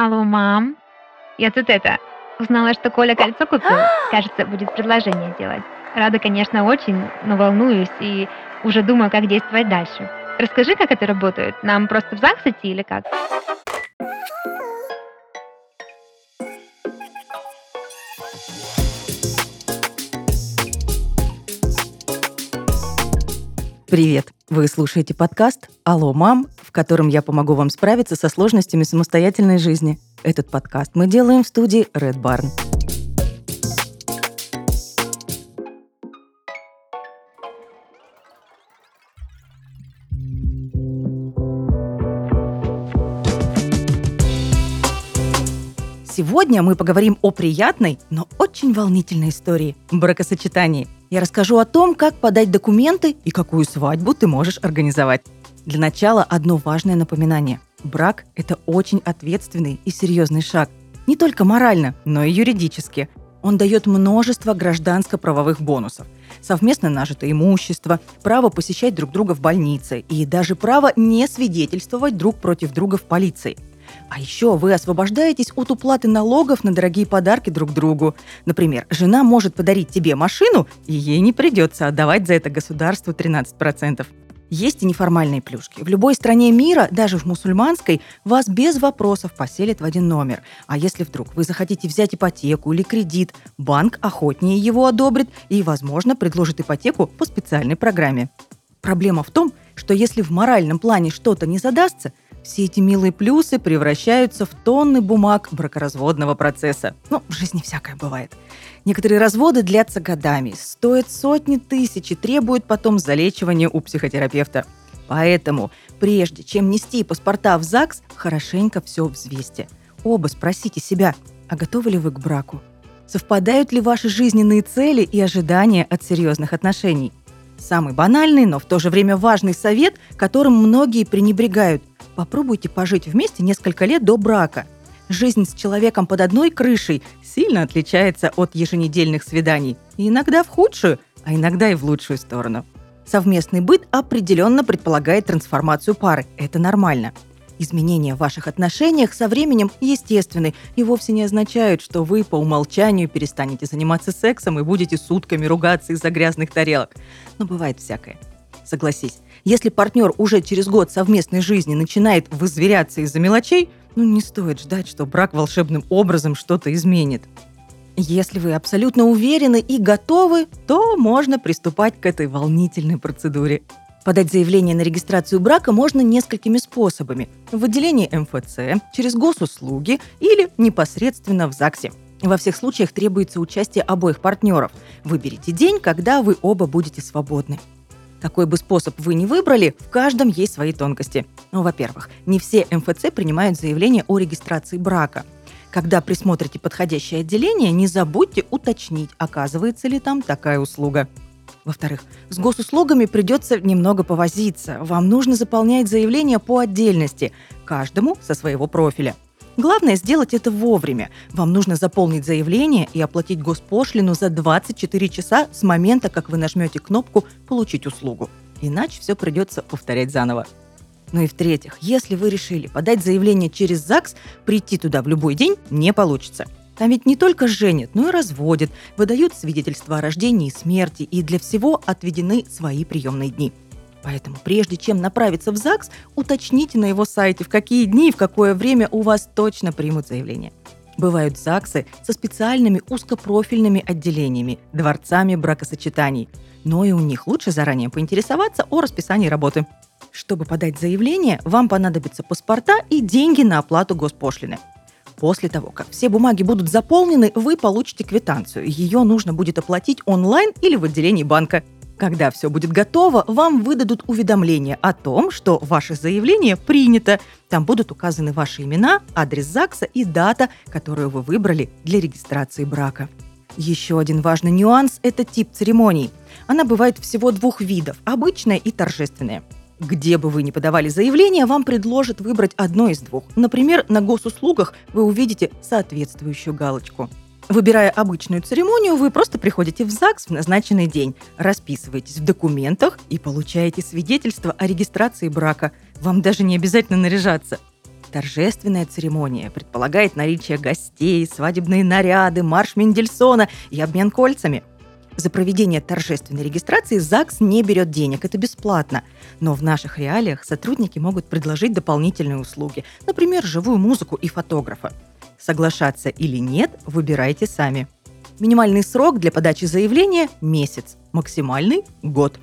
Алло, мам. Я тут это, узнала, что Коля кольцо купил. Кажется, будет предложение делать. Рада, конечно, очень, но волнуюсь и уже думаю, как действовать дальше. Расскажи, как это работает. Нам просто в ЗАГС идти или как? Привет! Вы слушаете подкаст «Алло, мам», в котором я помогу вам справиться со сложностями самостоятельной жизни. Этот подкаст мы делаем в студии Red Barn. Сегодня мы поговорим о приятной, но очень волнительной истории – бракосочетании. Я расскажу о том, как подать документы и какую свадьбу ты можешь организовать. Для начала одно важное напоминание. Брак – это очень ответственный и серьезный шаг. Не только морально, но и юридически. Он дает множество гражданско-правовых бонусов. Совместно нажитое имущество, право посещать друг друга в больнице и даже право не свидетельствовать друг против друга в полиции – а еще вы освобождаетесь от уплаты налогов на дорогие подарки друг другу. Например, жена может подарить тебе машину, и ей не придется отдавать за это государству 13%. Есть и неформальные плюшки. В любой стране мира, даже в мусульманской, вас без вопросов поселят в один номер. А если вдруг вы захотите взять ипотеку или кредит, банк охотнее его одобрит и, возможно, предложит ипотеку по специальной программе. Проблема в том, что если в моральном плане что-то не задастся, все эти милые плюсы превращаются в тонны бумаг бракоразводного процесса. Ну, в жизни всякое бывает. Некоторые разводы длятся годами, стоят сотни тысяч и требуют потом залечивания у психотерапевта. Поэтому, прежде чем нести паспорта в ЗАГС, хорошенько все взвесьте. Оба спросите себя, а готовы ли вы к браку? Совпадают ли ваши жизненные цели и ожидания от серьезных отношений? Самый банальный, но в то же время важный совет, которым многие пренебрегают. Попробуйте пожить вместе несколько лет до брака. Жизнь с человеком под одной крышей сильно отличается от еженедельных свиданий. И иногда в худшую, а иногда и в лучшую сторону. Совместный быт определенно предполагает трансформацию пары. Это нормально. Изменения в ваших отношениях со временем естественны и вовсе не означают, что вы по умолчанию перестанете заниматься сексом и будете сутками ругаться из-за грязных тарелок. Но бывает всякое. Согласись, если партнер уже через год совместной жизни начинает вызверяться из-за мелочей, ну не стоит ждать, что брак волшебным образом что-то изменит. Если вы абсолютно уверены и готовы, то можно приступать к этой волнительной процедуре. Подать заявление на регистрацию брака можно несколькими способами. В отделении МФЦ, через госуслуги или непосредственно в ЗАГСе. Во всех случаях требуется участие обоих партнеров. Выберите день, когда вы оба будете свободны. Какой бы способ вы ни выбрали, в каждом есть свои тонкости. Ну, во-первых, не все МФЦ принимают заявление о регистрации брака. Когда присмотрите подходящее отделение, не забудьте уточнить, оказывается ли там такая услуга. Во-вторых, с госуслугами придется немного повозиться. Вам нужно заполнять заявление по отдельности, каждому со своего профиля. Главное сделать это вовремя. Вам нужно заполнить заявление и оплатить госпошлину за 24 часа с момента, как вы нажмете кнопку «Получить услугу». Иначе все придется повторять заново. Ну и в-третьих, если вы решили подать заявление через ЗАГС, прийти туда в любой день не получится. Там ведь не только женят, но и разводят, выдают свидетельства о рождении и смерти, и для всего отведены свои приемные дни – Поэтому прежде чем направиться в ЗАГС, уточните на его сайте, в какие дни и в какое время у вас точно примут заявление. Бывают ЗАГСы со специальными узкопрофильными отделениями, дворцами бракосочетаний. Но и у них лучше заранее поинтересоваться о расписании работы. Чтобы подать заявление, вам понадобятся паспорта и деньги на оплату госпошлины. После того, как все бумаги будут заполнены, вы получите квитанцию. Ее нужно будет оплатить онлайн или в отделении банка. Когда все будет готово, вам выдадут уведомление о том, что ваше заявление принято. Там будут указаны ваши имена, адрес ЗАГСа и дата, которую вы выбрали для регистрации брака. Еще один важный нюанс – это тип церемоний. Она бывает всего двух видов – обычная и торжественная. Где бы вы ни подавали заявление, вам предложат выбрать одно из двух. Например, на госуслугах вы увидите соответствующую галочку. Выбирая обычную церемонию, вы просто приходите в ЗАГС в назначенный день, расписываетесь в документах и получаете свидетельство о регистрации брака. Вам даже не обязательно наряжаться. Торжественная церемония предполагает наличие гостей, свадебные наряды, марш Мендельсона и обмен кольцами. За проведение торжественной регистрации ЗАГС не берет денег, это бесплатно. Но в наших реалиях сотрудники могут предложить дополнительные услуги, например, живую музыку и фотографа. Соглашаться или нет, выбирайте сами. Минимальный срок для подачи заявления – месяц, максимальный – год.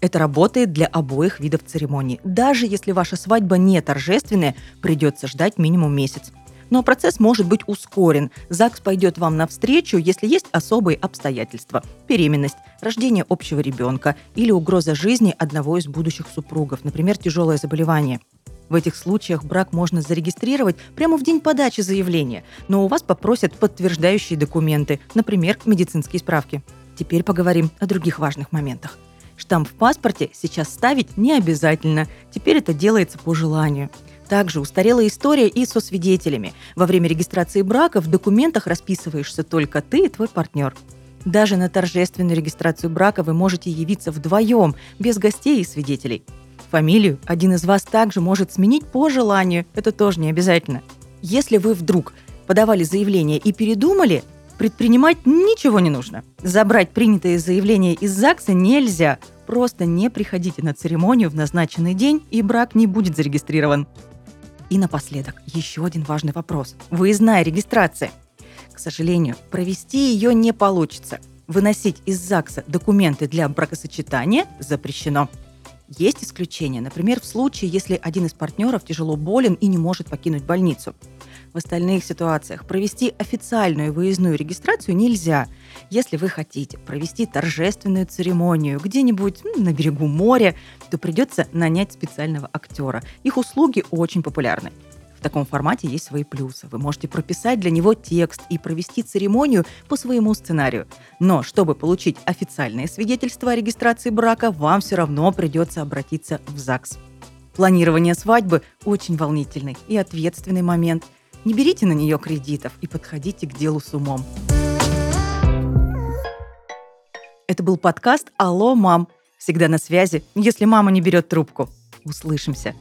Это работает для обоих видов церемоний. Даже если ваша свадьба не торжественная, придется ждать минимум месяц. Но процесс может быть ускорен. ЗАГС пойдет вам навстречу, если есть особые обстоятельства. Беременность, рождение общего ребенка или угроза жизни одного из будущих супругов, например, тяжелое заболевание. В этих случаях брак можно зарегистрировать прямо в день подачи заявления, но у вас попросят подтверждающие документы, например, медицинские справки. Теперь поговорим о других важных моментах. Штамп в паспорте сейчас ставить не обязательно. Теперь это делается по желанию. Также устарела история и со свидетелями. Во время регистрации брака в документах расписываешься только ты и твой партнер. Даже на торжественную регистрацию брака вы можете явиться вдвоем, без гостей и свидетелей. Фамилию один из вас также может сменить по желанию, это тоже не обязательно. Если вы вдруг подавали заявление и передумали, Предпринимать ничего не нужно. Забрать принятые заявления из ЗАГСа нельзя. Просто не приходите на церемонию в назначенный день, и брак не будет зарегистрирован. И напоследок, еще один важный вопрос. Выездная регистрация. К сожалению, провести ее не получится. Выносить из ЗАГСа документы для бракосочетания запрещено. Есть исключения, например, в случае, если один из партнеров тяжело болен и не может покинуть больницу. В остальных ситуациях провести официальную выездную регистрацию нельзя. Если вы хотите провести торжественную церемонию где-нибудь на берегу моря, то придется нанять специального актера. Их услуги очень популярны. Таком формате есть свои плюсы. Вы можете прописать для него текст и провести церемонию по своему сценарию. Но чтобы получить официальное свидетельство о регистрации брака, вам все равно придется обратиться в ЗАГС. Планирование свадьбы – очень волнительный и ответственный момент – не берите на нее кредитов и подходите к делу с умом. Это был подкаст «Алло, мам». Всегда на связи, если мама не берет трубку. Услышимся.